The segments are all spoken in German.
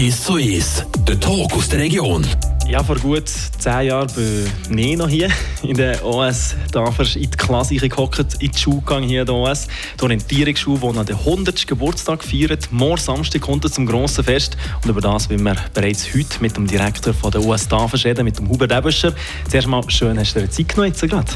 1 zu 1, der Talk aus der Region. Ja, vor gut zehn Jahren bin ich noch hier in der OS Tafers in die Klasse gehockt, in die Schule gegangen hier in der OS. Die Orientierungsschule, die an den 100. Geburtstag feiert. Morgen Samstag kommt es zum grossen Fest. Und über das wollen wir bereits heute mit dem Direktor von der OS Tafers reden, mit dem Hubert Ebescher. Zuerst mal schön, hast du dir Zeit genommen jetzt gerade.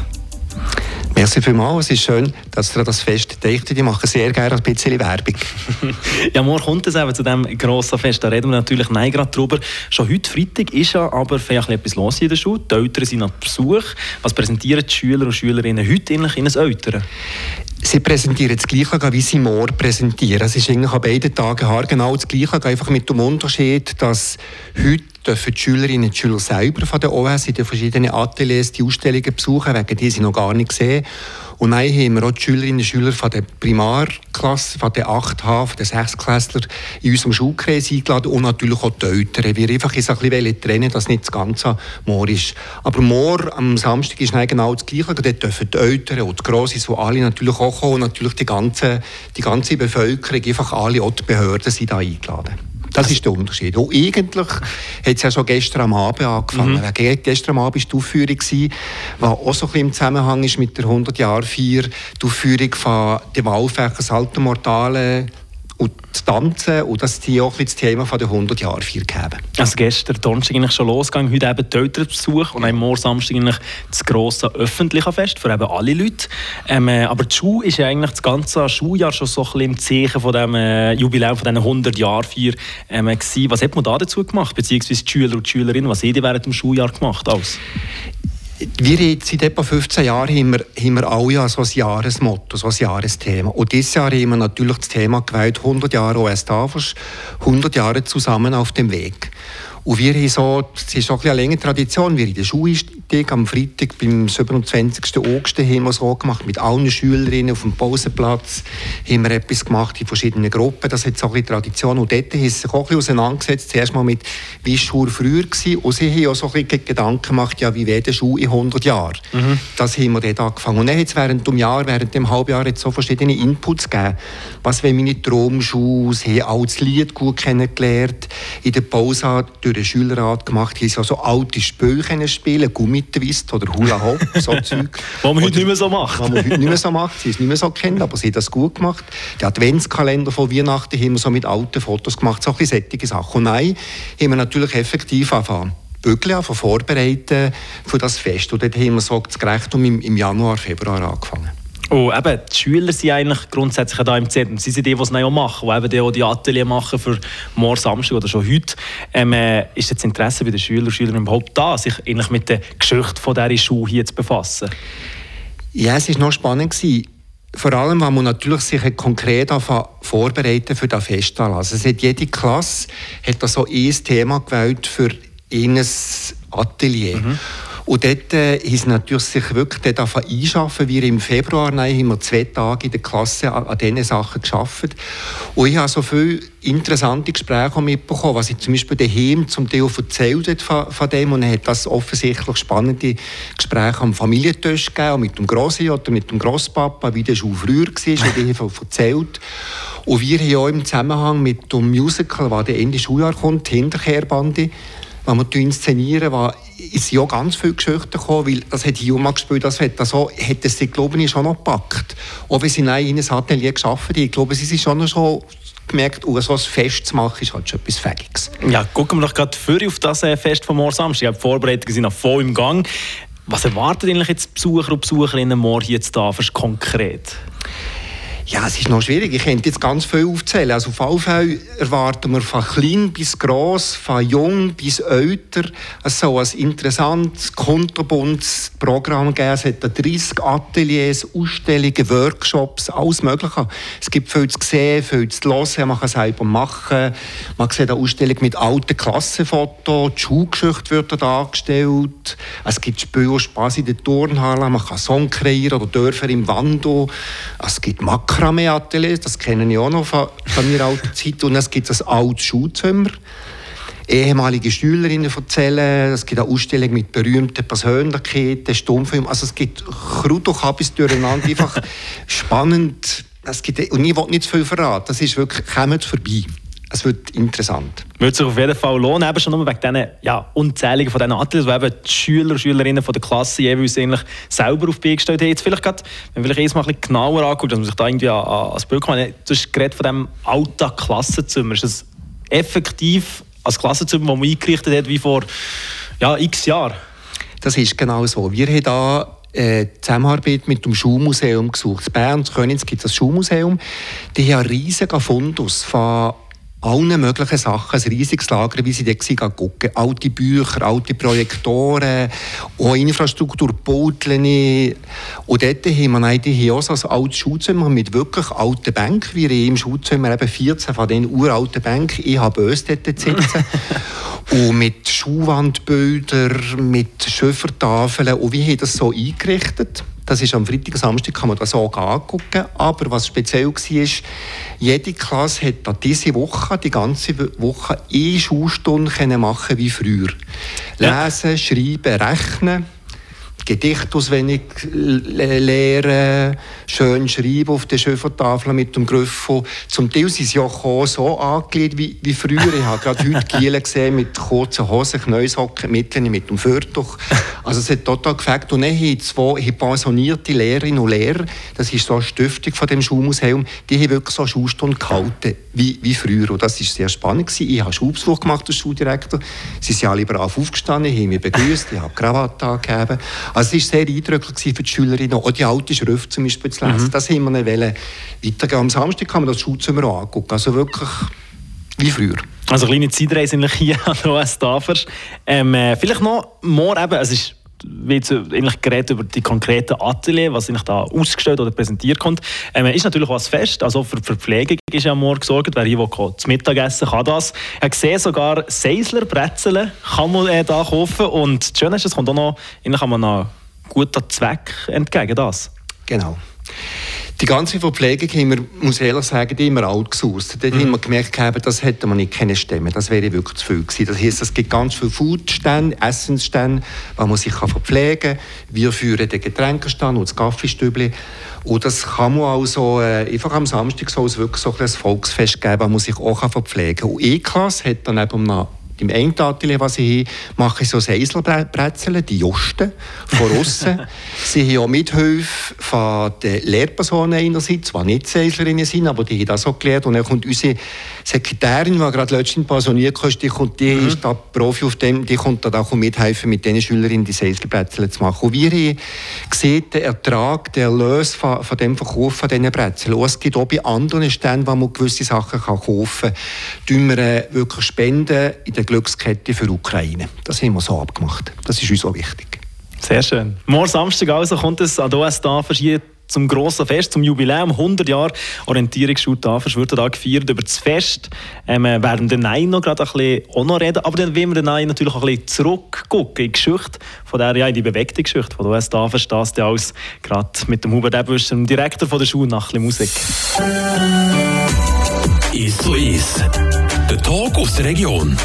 Merci vielmals. Es ist schön, dass ihr das Fest deichtet. Ich mache sehr gerne ein bisschen Werbung. ja, morgen kommt es eben zu diesem grossen Fest. Da reden wir natürlich nicht gerade drüber. Schon heute Freitag ist ja aber vielleicht etwas los in der Schule. Die Eltern sind auf Besuch. Was präsentieren die Schüler und Schülerinnen heute in ein Eltern? Sie präsentieren das Gleiche, wie sie morgen präsentieren. Es ist eigentlich an beiden Tagen genau das Gleiche, einfach mit dem Unterschied, dass heute dürfen die Schülerinnen und Schüler selber von der OS in den verschiedenen Ateliers die Ausstellungen besuchen, wegen die sie noch gar nicht gesehen. Und dann haben wir auch die Schülerinnen und Schüler von der Primarklasse, von der 8H, von den 6 Klässler in unserem Schulkreis eingeladen und natürlich auch die Eltern. Wir einfach ein bisschen trennen, dass nicht das Ganze morgen ist. Aber morgen, am Samstag, ist genau das Gleiche. Dort dürfen die Eltern und die Grossen, so alle natürlich auch kommen und natürlich die ganze, die ganze Bevölkerung, einfach alle, auch die Behörden sind da eingeladen. Das ist der Unterschied. Und eigentlich hat es ja schon gestern am Abend angefangen. Mhm. Gestern am Abend war die Aufführung, die auch so ein bisschen im Zusammenhang ist mit der 100-Jahr-Feier, die Aufführung von dem Wahlfächer Saltomortale und tanzen und dass die auch das Thema der 100 Jahre feier geben. Also gestern Donnerstag eigentlich schon losgegangen, heute eben die Elternbesuch und am morgen Samstag eigentlich das grosse öffentliche Fest für eben alle Leute. Ähm, äh, aber die Schule ist ja eigentlich das ganze Schuljahr schon so ein bisschen im Zeichen von dem äh, Jubiläum von diesen 100 Jahren feier ähm. Was hat man da dazu gemacht, beziehungsweise die Schüler und die Schülerinnen, was haben die während dem Schuljahr gemacht? Alles? Wir jetzt seit etwa 15 Jahren haben wir, haben wir alle so ein Jahresmotto, so ein Jahresthema. Und dieses Jahr haben wir natürlich das Thema gewählt, 100 Jahre OS Tafers, 100 Jahre zusammen auf dem Weg. Und wir haben so, es ist auch eine längere Tradition, wir in der Schule Freitag, am Freitag beim 27. August haben wir so gemacht, mit allen Schülerinnen auf dem Pausenplatz haben wir etwas gemacht in verschiedenen Gruppen, das hat so eine Tradition und dort haben sie sich auch ein bisschen auseinandergesetzt, zuerst mal mit, wie die Schule früher gewesen und sie haben auch so ein bisschen Gedanken gemacht, ja, wie wäre die Schule in 100 Jahren. Mhm. Das haben wir dort angefangen. Und dann hat es während dem Jahr, während dem Halbjahr jetzt so verschiedene Inputs gegeben. Was wäre meine Traumschule? Sie haben auch das Lied gut kennengelernt. In der Pause durch den Schülerrat gemacht, haben sie auch so alte Spiele spielen, Gummi Twist oder Hula Hoop, so Zeug. Was man heute nicht mehr so macht. Was man heute nicht mehr so macht. Sie es nicht mehr so kennt, aber sie hat das gut gemacht. Der Adventskalender von Weihnachten haben wir so mit alten Fotos gemacht, so ein bisschen Sachen. Und nein, haben wir natürlich effektiv angefangen. Bügeln vorbereiten für das Fest. Und dort haben wir so das Gerechtum im, im Januar, Februar angefangen. Oh, eben, die Schüler sind eigentlich grundsätzlich da im Zentrum. Sie sind die, die es auch machen, die eben die, die Atelier machen für morgen Samstag oder schon heute. Ähm, äh, ist das Interesse bei den Schülern und Schülern überhaupt da, sich eigentlich mit der Geschichte von dieser Schule hier zu befassen? Ja, es war noch spannend. Gewesen. Vor allem, weil man natürlich sich konkret vorbereiten für das Festival. Also es hat jede Klasse hat da so ein Thema gewählt für ihr Atelier. Mhm. Und dort äh, ist natürlich sich wirklich dort einschaffen. Wir im Februar nein, haben wir zwei Tage in der Klasse an, an diesen Sachen geschafft. Und ich habe so viele interessante Gespräche mitbekommen, was ich zum Beispiel daheim zum Teil erzählt hat von, von dem. Und er hat das offensichtlich spannende Gespräche am Familientisch gegeben, mit dem Grossi oder mit dem Grosspapa, wie das schon früher war, und ich habe erzählt. Und wir haben auch im Zusammenhang mit dem Musical, das Ende Schuljahr kommt, Hinterkehrbande, wenn wir inszenieren, war, ist ja ganz viele Geschichten gekommen, weil das hat Juma gespielt, das hat, also, hat es sie, glaube ich, schon noch gepackt. Auch wenn sie in einem Atelier haben, ich glaube, sie sind schon noch schon gemerkt, oh, so ein Fest zu machen, ist halt schon etwas Fähiges. Ja, gucken wir doch gerade für auf das äh, Fest von morgen Samstag. Die Vorbereitungen sind noch voll im Gang. Was erwartet eigentlich jetzt Besucher und Besucherinnen morgen jetzt da konkret? Ja, es ist noch schwierig. Ich könnte jetzt ganz viel aufzählen. Also auf alle Fälle erwarten wir von klein bis gross, von jung bis älter, es soll ein interessantes, kunterbuntes Programm geben. Es hat 30 Ateliers, Ausstellungen, Workshops, alles Mögliche. Es gibt viel zu sehen, viel zu hören, man kann selber machen. Man sieht eine Ausstellung mit alten Klassenfotos, die Schulgeschichte wird dargestellt. Es gibt Spiel Spaß in der Turnhalle, man kann Song kreieren oder Dörfer im Wando. Es gibt Makro Makramee-Atelier, das kenne ich auch noch von, von meiner alten Zeit. Und es gibt ein altes Schulzimmer. Ehemalige Schülerinnen erzählen, es gibt eine Ausstellung mit berühmten Persönlichkeiten, Stummfilmen. Also es gibt Krut und Kabis durcheinander, einfach spannend. Es gibt, und ich will nicht zu viel verraten, das ist wirklich, kommt vorbei. Es wird interessant. Würde sich auf jeden Fall lohnen, eben schon nur wegen diesen ja, unzähligen von diesen Athleten, die eben die Schüler und Schülerinnen von der Klasse jeweils eigentlich selber auf die Beine gestellt haben. Jetzt vielleicht gerade, wenn man vielleicht erstmal ein bisschen genauer anguckt, dass man sich da irgendwie das Bild kommt. Du hast geredet von diesem Alltag-Klassenzimmer. Ist das effektiv als Klassenzimmer, das man eingerichtet hat, wie vor ja, x Jahren? Das ist genau so. Wir haben da äh, Zusammenarbeit mit dem Schulmuseum gesucht. In Bern und Königs gibt es das Schulmuseum. Die haben einen riesigen Fundus von allen möglichen Sachen, ein riesiges Lager, wie sie dort gucken. Alte Bücher, alte Projektoren, auch Infrastruktur, Bauteln. Und dort haben wir eigentlich auch so ein altes Schulzimmer mit wirklich alten Bänken. Wir haben im Schulzimmer eben 14 von diesen uralten Bänken. Ich habe böse dort sitzen. und mit Schuhwandbildern, mit Schöffertafeln. Und wir haben das so eingerichtet. Das ist am Freitag und Samstag kann man das auch angucken. Aber was speziell war, jede Klasse hat diese Woche, die ganze Woche, eine Schulstunde machen wie früher. Lesen, schreiben, rechnen. Gedicht auswendig lernen, schön schreiben auf der Schöffertafel mit dem Griffel. Zum Teil sind sie auch so angelegt wie, wie früher. Ich habe gerade heute Gielen gesehen mit kurzen Hosen, Knäushocken, Mitteln mit dem Fürtuch. Also es hat total gefällt. Und dann haben zwei pensionierte Lehrerinnen und Lehrer, das ist so eine Stiftung von dem Schulmuseum, die haben wirklich so eine Schulstunde gehalten wie, wie früher. Und das war sehr spannend. Gewesen. Ich habe Schulbesuch gemacht als Schuldirektor. Sie sind alle brav aufgestanden, haben mich begrüßt, ich habe Krawatte angegeben. Also es war sehr eindrücklich für die Schülerinnen, auch die alte Schrift zum Beispiel zu lesen. Mhm. Das haben wir wollen weitergehen. Am Samstag kann man das Schulzimmer angucken. Also wirklich wie früher. Also kleine Zeitreise hier an der OS Tafers. Ähm, äh, vielleicht noch more eben, es ist wie eigentlich geredet über die konkreten Atelier, was eigentlich da ausgestellt oder präsentiert kommt. Ähm, ist natürlich was fest, also für Verpflegung ist ja morgen gesorgt. Wer hier will, zum Mittagessen kann das. Ich gesehen, sogar Seisler Brezeln kann man äh, da kaufen und das Schöne ist, es kommt auch noch, eigentlich kann man noch guter Zweck entgegen das. Genau. Die ganze Verpflegung haben wir, muss ich ehrlich sagen, immer alt gesucht. Dort mhm. haben wir gemerkt, das hätte man nicht können stemmen Das wäre wirklich zu viel gewesen. Das heisst, es gibt ganz viele Foodstände, Essensstände, wo man sich verpflegen kann. Wir führen den Getränkestand und das Kaffeestübli. Und das kann man also äh, einfach am Samstag so wirklich so ein Volksfest geben, wo man sich auch verpflegen kann. Und E-Klasse hat dann eben noch im einen Atelier, was ich habe, mache ich so Seiselbrezeln, die Josten von außen. sie haben auch Mithilfe von den Lehrpersonen einerseits, die nicht Seislerinnen sind, aber die haben das auch gelernt. Und dann kommt unsere Sekretärin, die gerade letztens pensioniert ist, die, kommt, die mhm. ist da Profi auf dem, die kommt da auch mithelfen, mit den Schülerinnen die Seiselbrezeln zu machen. Und wir haben gesehen, den Ertrag, den Erlös von, von dem Verkauf von diesen Brezeln. Und es gibt auch bei anderen Ständen, wo man gewisse Sachen kann kaufen kann, tun wir äh, wirklich spenden in der Glückskette für Ukraine. Das haben wir so abgemacht. Das ist uns auch wichtig. Sehr schön. Morgen Samstag also kommt es an der OS Tafel zum grossen Fest, zum Jubiläum, 100 Jahre Orientierungsschule Tafel wird da gefeiert über das Fest. Ähm, wir werden den Nein noch gerade ein bisschen reden, aber dann wollen wir den Nein natürlich auch ein bisschen zurückgucken in die Geschichte von der, ja, in die bewegte Geschichte von der OS Tafel, das ja alles gerade mit dem Hubert Ebwischer, dem Direktor von der Schule, nach ein Musik. Ist so ist. Der Talk aus der Region.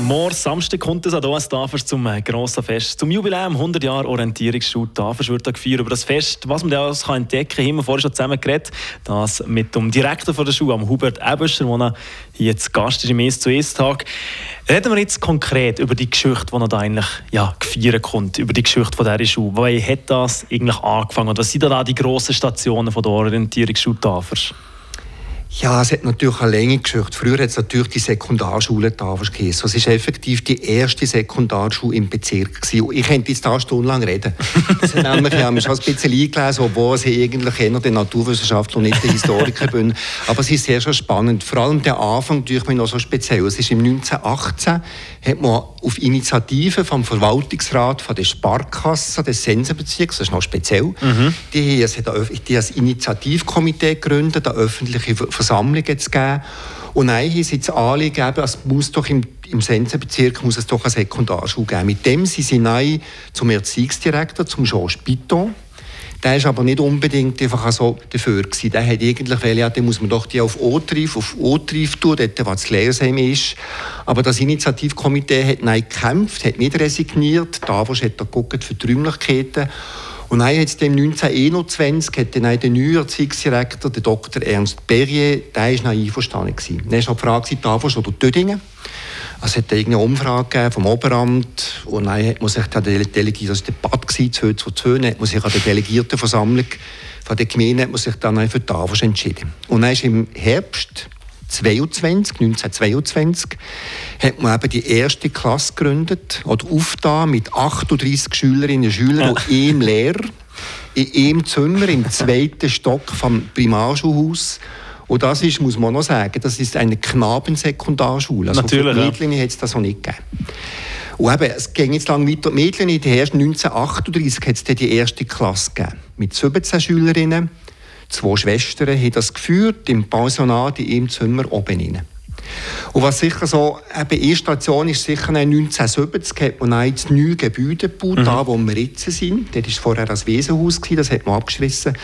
Morgen Samstag kommt es an uns Tafers zum äh, grossen Fest. Zum Jubiläum 100 Jahre Orientierungsschule Tafers wird gefeiert. Über das Fest, was man da alles kann entdecken kann, haben wir vorher schon zusammen geredet. Das mit dem Direktor von der Schule, Hubert Ebescher, der zu Gast ist im «Es zu Es Tag». Reden wir jetzt konkret über die Geschichte, die da eigentlich ja, gefeiert kommt, über die Geschichte von dieser Schule. Wie hat das eigentlich angefangen und was sind da die grossen Stationen von der Orientierungsschule Tafers? Ja, es hat natürlich eine lange Geschichte. Früher hat es natürlich die Sekundarschule Tafers geheißen. Es ist effektiv die erste Sekundarschule im Bezirk. Gewesen. Ich könnte jetzt da stundenlang reden. Das hat nämlich, ja, mich schon ein bisschen eingelesen, obwohl ich eigentlich eher der Naturwissenschaftler und nicht der Historiker bin. Aber es ist sehr schon spannend. Vor allem der Anfang durch mich noch so speziell. Es ist im 1918 hat man auf Initiative vom Verwaltungsrat von der Sparkasse des Sensenbezirks, das ist noch speziell, die, es hat ein, die ein Initiativkomitee gegründet, eine öffentliche Versammlungen zu geben. Und eigentlich ist jetzt Anliegen, es muss doch im, im Sensenbezirk muss es doch eine Sekundarschule geben. Mit dem sind sie neu zum Erziehungsdirektor, zum Jean Spiton. Der ist aber nicht unbedingt einfach so dafür gewesen. Der hat eigentlich, weil ja, dann muss man doch die auf O-Trief, auf O-Trief tun, dort, wo das Lehrsheim ist. Aber das Initiativkomitee hat nein gekämpft, hat nicht resigniert. Davos hat da geguckt für die Räumlichkeiten. Und dann es im 1921 hat dann der neue Erziehungsdirektor, der Dr. Ernst Berrier, der noch einverstanden. Dann war noch die Frage, Davos oder Tödingen. Also es hat irgendeine Umfrage vom Oberamt und dann hat man sich war der Bad 2 zu 2, dann hat man sich an der Delegiertenversammlung von der Gemeinde hat man sich dann für Davos entschieden. Und dann ist im Herbst 22, 1922 hat man eben die erste Klasse gegründet oder aufgetan mit 38 Schülerinnen und Schülern und einem Lehrer in einem Zimmer im zweiten Stock vom Primarschulhaus. Und das ist, muss man noch sagen, das ist eine Knabensekundarschule. Also Natürlich, für ja. die Mädchen hat es das noch nicht gegeben. Und eben, es ging jetzt lang weiter. Die Mädchen der ersten 1938 hat es die erste Klasse gegeben. Mit 17 Schülerinnen. Zwei Schwestern haben das geführt, im Pensionat in ihrem Zimmer oben rein. Und was sicher so, eben eine Station ist sicher 1970, hat man ein das neue Gebäude gebaut, da wo wir jetzt sind. Dort war vorher das Wesenhaus, das hat man abgeschlossen.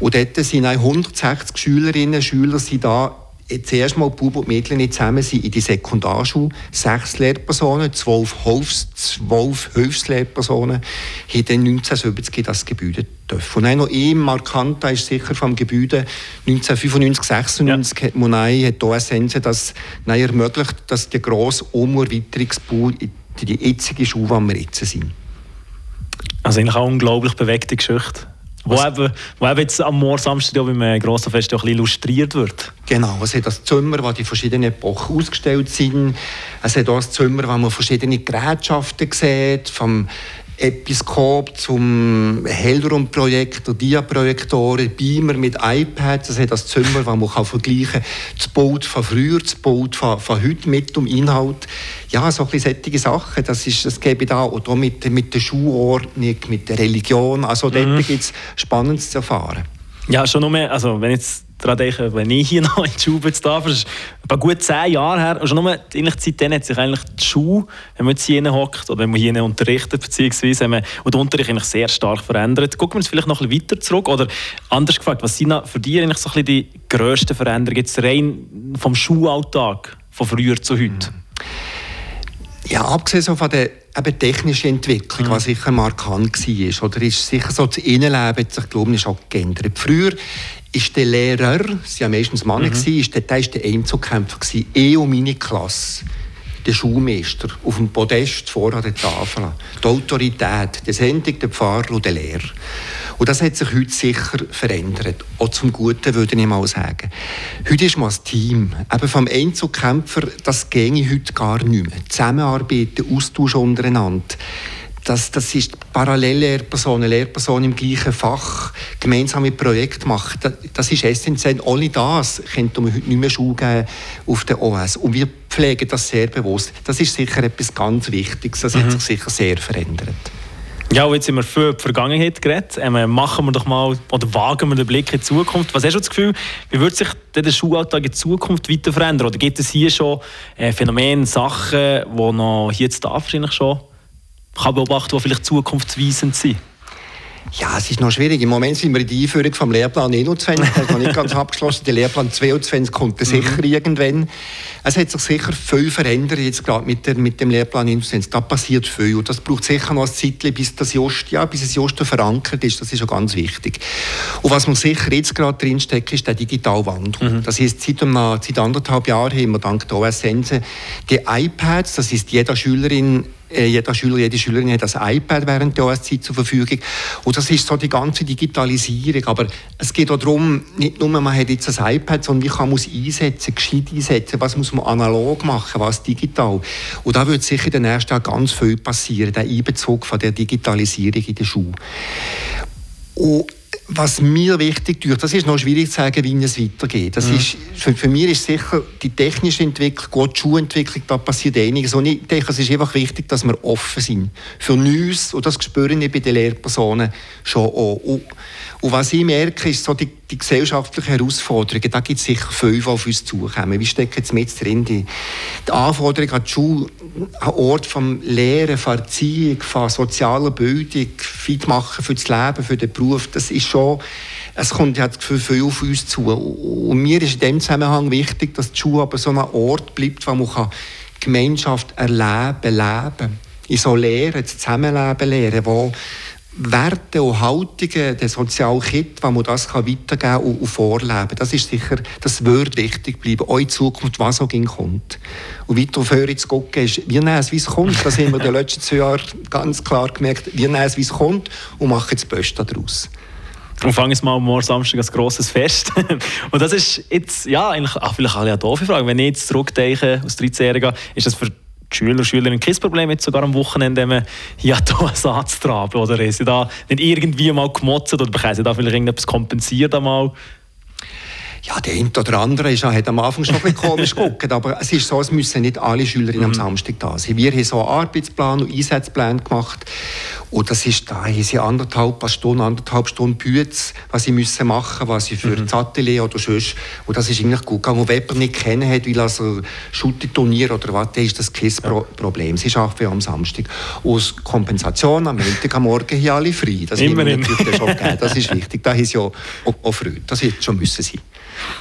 Und dort sind 160 Schülerinnen und Schüler sind da zuerst mal Bub und Mädchen nicht zusammen sind in die Sekundarschule. Sechs Lehrpersonen, zwölf, Hilfs-, zwölf Hilfslehrpersonen haben dann 1970 in das Gebäude dürfen. Und noch ein markanter ist sicher vom Gebäude 1995, 96 hat Monai, hat die OSN das ermöglicht, dass der grosse Umerweiterungsbau in die jetzige Schule, wo wir jetzt sind. Also eigentlich auch eine unglaublich bewegte Geschichte. Wo eben, wo eben jetzt am Morgen Samstag ja beim äh, grossen Fest auch ein bisschen illustriert wird. Genau, es hat das Zimmer, wo die verschiedenen Epochen ausgestellt sind. Es hat auch das Zimmer, wo man verschiedene Gerätschaften sieht, vom Episkop zum Hellraumprojektor, Diaprojektoren, Beamer mit iPads. Es hat das Zimmer, wo man kann vergleichen kann, das Bild von früher, das Bild von, von heute mit dem Inhalt. Ja, so ein bisschen solche Sachen, das, ist, das gebe ich da. Und auch mit, mit der Schulordnung, mit der Religion. Also dort gibt es Spannendes zu erfahren. Ja, schon noch mehr, also wenn jetzt daran denke, wenn ich hier noch in die Schule jetzt darf, ist etwa gut zehn Jahre her, und schon nur eigentlich seitdem hat sich eigentlich die Schule, wenn man jetzt hier hockt oder wenn man hier unterrichtet, beziehungsweise wir, und der Unterricht eigentlich sehr stark verändert. Gucken wir uns vielleicht noch ein bisschen weiter zurück, oder anders gefragt, was sind für dich eigentlich so ein bisschen die grössten Veränderungen, jetzt rein vom Schulalltag, von früher zu heute? Ja, abgesehen von den eben technische Entwicklung, was sicher markant war. Oder ist sicher so das Innenleben hat sich, glaube ich, auch geändert. Früher ist der Lehrer, es waren ja meistens Männer, mhm. ist der, der, ist der Einzelkämpfer, gewesen, eh um meine Klasse. Der Schulmeister auf dem Podest vor an der Tafel. Die Autorität, die Sendung, der Pfarrer und der Lehrer. Und das hat sich heute sicher verändert. Auch zum Guten, würde ich mal sagen. Heute ist man ein Team. Eben vom Einzelkämpfer, das ginge heute gar nicht mehr. Zusammenarbeiten, Austausch untereinander. Das, das ist Parallellehrpersonen, Lehrpersonen im gleichen Fach, gemeinsame Projekte machen. Das, das ist essentiell. Ohne das könnte man heute nicht mehr Schule geben auf der OS. Und wir pflegen das sehr bewusst. Das ist sicher etwas ganz Wichtiges. Das hat sich sicher sehr verändert. Ja, und jetzt sind wir für die Vergangenheit geredet. Ähm, machen wir doch mal, oder wagen wir den Blick in die Zukunft. Was hast du das Gefühl, wie wird sich der Schulalltag in Zukunft weiter verändern? Oder gibt es hier schon äh, Phänomene, Sachen, die noch hier zu wahrscheinlich schon kann beobachten, die vielleicht zukunftsweisend sind? Ja, es ist noch schwierig. Im Moment sind wir in der Einführung vom Lehrplan 21, der ist noch nicht ganz abgeschlossen. Der Lehrplan 22 kommt dann sicher irgendwann. Es hat sich sicher viel verändert jetzt gerade mit, der, mit dem Lehrplan 21. Da passiert viel und das braucht sicher noch ein Zeitchen, bis das Just, ja, bis es Just verankert ist. Das ist schon ganz wichtig. Und was man sicher jetzt gerade drinsteckt, ist der digitale Wandel. Das heißt, seit, einem, seit anderthalb Jahren haben wir dank der OS Sense die iPads, das ist jeder Schülerin jeder Schüler, jede Schülerin hat ein iPad während der OS-Zeit zur Verfügung. Und das ist so die ganze Digitalisierung. Aber es geht auch darum, nicht nur, man hat jetzt ein iPad, sondern wie kann man es einsetzen, gescheit einsetzen, was muss man analog machen, was digital. Und da wird sicher in den nächsten Jahren ganz viel passieren, der Einbezug von der Digitalisierung in der Schule. Und was mir wichtig ist, das ist noch schwierig zu sagen, wie es weitergeht. Das ist, für, für mich ist sicher die technische Entwicklung, gut die Schulentwicklung, da passiert einiges. Und ich denke, es ist einfach wichtig, dass wir offen sind für Neues. Und das spüre ich bei den Lehrpersonen schon auch. Und, und was ich merke, ist so die, die gesellschaftlichen Herausforderungen. Da gibt es sicher viele, die auf uns zukommen. Wie stecken jetzt mit drin? Die, Anforderungen an die Schule, ein Ort vom Lehren, von Erziehung, von sozialer Bildung, fit machen für das Leben, für den Beruf, das ist schon, es kommt ja viel, viel auf uns zu. Und mir ist in dem Zusammenhang wichtig, dass die Schule aber so ein Ort bleibt, wo man kann Gemeinschaft erleben, leben, in so Lehren, das Zusammenleben lehren, wo Werte und Haltungen, der soziale Kit, wo man das weitergeben kann und, vorleben Das ist sicher, das wird wichtig bleiben, auch in Zukunft, was auch kommt. Und weiter Hören zu gucken, ist, wir nehmen es, wie es kommt. Das haben wir in den letzten zwei Jahren ganz klar gemerkt. Wir nehmen es, wie es kommt und machen das Beste daraus. Und fangen jetzt mal morgen Samstag ein grosses Fest. und das ist jetzt, ja, eigentlich, ach, vielleicht eine doofe Frage. Wenn ich jetzt zurückdenke, aus 13-Jähriger, ist das für die Schüler und Schülerinnen kein Problem, jetzt sogar am Wochenende wenn man hier da einen Satz traben? Oder ist sie da nicht irgendwie mal gemotzt oder bekommen sie da vielleicht irgendetwas kompensiert einmal? Ja, der eine oder andere ist, hat am Anfang schon ein bisschen komisch geguckt, aber es ist so, es müssen nicht alle Schülerinnen am Samstag da sein. Wir haben so einen Arbeitsplan und Einsatzplan gemacht und das ist, da haben sie anderthalb Stunden, anderthalb Stunden Bütze, was sie müssen machen, was sie für das Atelier oder sonst, und das ist eigentlich gut gegangen. Und wenn jemand nicht kennen hat, weil also Shooting-Turnier oder was, dann ist das kein Pro Problem. Sie arbeiten am Samstag. Aus Kompensation am Montag am Morgen hier alle frei. Das haben wir Immerhin. natürlich schon gegeben. Das ist wichtig. Da haben sie ja auch, auch Freude. Das hätte schon müssen sein.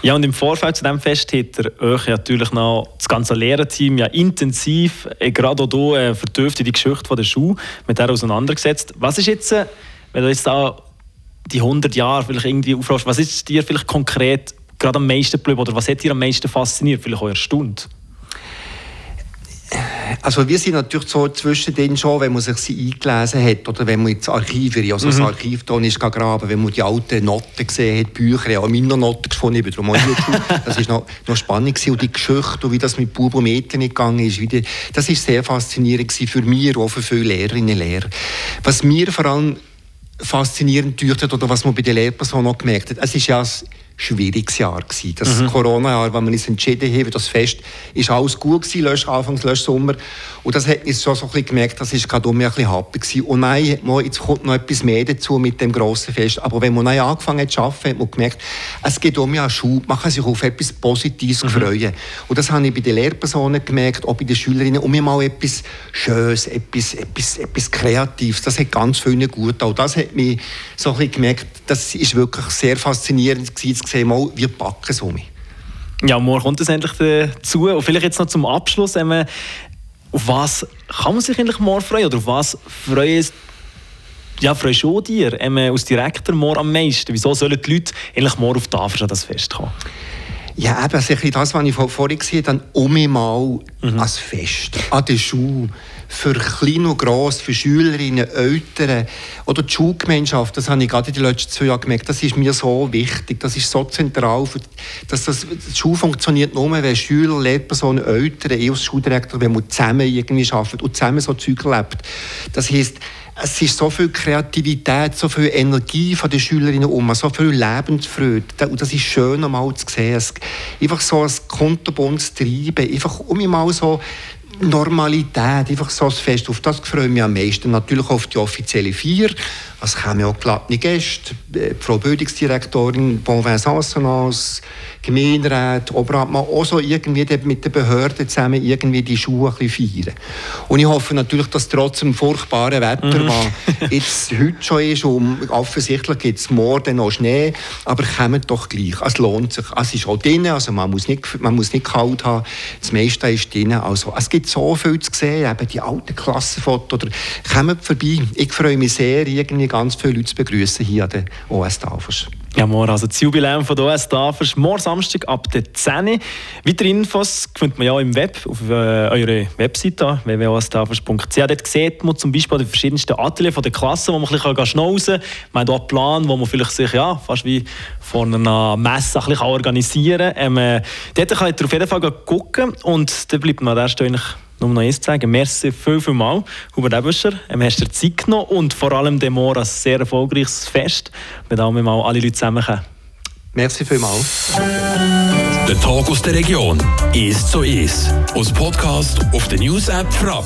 Ja, und im Vorfeld zu diesem Fest hat er euch natürlich noch das ganze Lehrerteam ja intensiv, äh, gerade auch hier, äh, vertieft die Geschichte von der Schule, mit der auseinandergesetzt. Was ist jetzt, äh, wenn du jetzt da die 100 Jahre vielleicht irgendwie aufrufst, was ist dir vielleicht konkret gerade am meisten geblieben oder was hat dir am meisten fasziniert, vielleicht auch erstaunt? Also wir sind natürlich so zwischen denen schon, wenn man sich sie eingelesen hat oder wenn man jetzt Archive, also das Archiv da ist graben, wenn man die alten Noten gesehen hat, Bücher, ja, meine Noten gefunden, ich bin darum das ist noch, noch spannend gewesen. und die Geschichte und wie das mit Buben und Mädchen gegangen ist, wie die, das ist sehr faszinierend gewesen für mich und auch für viele Lehrerinnen und Lehrer. Was mir vor allem faszinierend dürfte oder was man bei den Lehrpersonen auch gemerkt hat, es ist ja schwieriges Jahr gewesen. Das Corona-Jahr, wo wir uns entschieden haben, das Fest, ist alles gut gewesen, lösch, Anfangs, lösch Sommer. Und das hat uns schon so ein bisschen gemerkt, das ist gerade um mich ein bisschen happy gewesen. Und nein, jetzt kommt noch etwas mehr dazu mit dem grossen Fest. Aber wenn man neu angefangen hat zu arbeiten, hat man gemerkt, es geht um ja Schule, man kann sich auf etwas Positives freuen. Und das habe ich bei den Lehrpersonen gemerkt, auch bei den Schülerinnen, um mir mal etwas Schönes, etwas, etwas, etwas Kreatives, das hat ganz vielen gut. Und das hat mich so ein bisschen gemerkt, das ist wirklich sehr faszinierend gewesen, zu sehen, mal, wir packen es um. Ja, morgen kommt es endlich dazu. Und vielleicht jetzt noch zum Abschluss. Ähm, Auf was kann man sich eigentlich morgen freuen? Oder auf was freuen ja, freust du dir ähm, als Direktor morgen am meisten? Wieso sollen die Leute eigentlich morgen auf Tafel an das Fest kommen? Ja, eben, also das, was ich vor- vorhin gesehen habe, dann um mich mal als Fest, an der Schule, für klein und gross, für Schülerinnen, Eltern oder die Schulgemeinschaft, das habe ich gerade in den letzten zwei Jahren gemerkt, das ist mir so wichtig, das ist so zentral, für, dass das, die Schule funktioniert nur, wenn Schüler, Lehrpersonen, Eltern, ich als Schuldirektor, wenn wir zusammen irgendwie arbeiten und zusammen so Zeug erlebt. Das heisst, es ist so viel Kreativität, so viel Energie von den Schülerinnen um, so viel Lebensfreude. Und das ist schön, einmal zu sehen. Einfach so ein kunterbuntes Treiben, einfach um mal so Normalität, einfach so ein Fest. Auf das freue ich mich am meisten. Natürlich auf die offizielle Feier. Es kommen auch geladene Gäste. Äh, Die Frau Bildungsdirektorin, Bon Vincent Gemeinderat, Oberamtmann, auch so irgendwie mit den Behörden zusammen irgendwie die Schuhe ein bisschen feiern. Und ich hoffe natürlich, dass trotz dem furchtbaren Wetter, was jetzt heute schon ist, und offensichtlich gibt es morgen noch Schnee, aber kommt doch gleich. Es lohnt sich. Es ist auch drin, also man muss nicht, man muss nicht kalt haben. Das meiste ist drin. Also, es gibt so viel zu sehen, eben die alten Klassenfotos. Oder kommt vorbei. Ich freue mich sehr, irgendwie ganz viele Leute zu begrüßen hier an der OS Tafels. Ja, morgen also das Jubiläum von der OS Tafers. Morgen Samstag ab der 10 Uhr. Weitere Infos findet man ja im Web, auf äh, eurer Webseite www.ostafers.ch. Dort sieht man zum Beispiel die verschiedensten Ateliers von der Klasse, wo man ein bisschen schnauzen kann. Man hat auch einen Plan, wo man vielleicht sich ja, fast wie vor einer Messe ein bisschen organisieren kann. Ähm, äh, dort könnt ihr auf jeden Fall gucken und dann bleibt mir an der Stelle nur noch eins zu sagen. Merci viel, viel mal, Hubert Ebescher. Ähm, hast dir Zeit genommen und vor allem dem morgen ein sehr erfolgreiches Fest, mit dem wir mal alle Leute zusammenkommen. Merci vielmals. Der Tag aus der Region. Ist so ist. Aus Podcast auf der News App Frapp.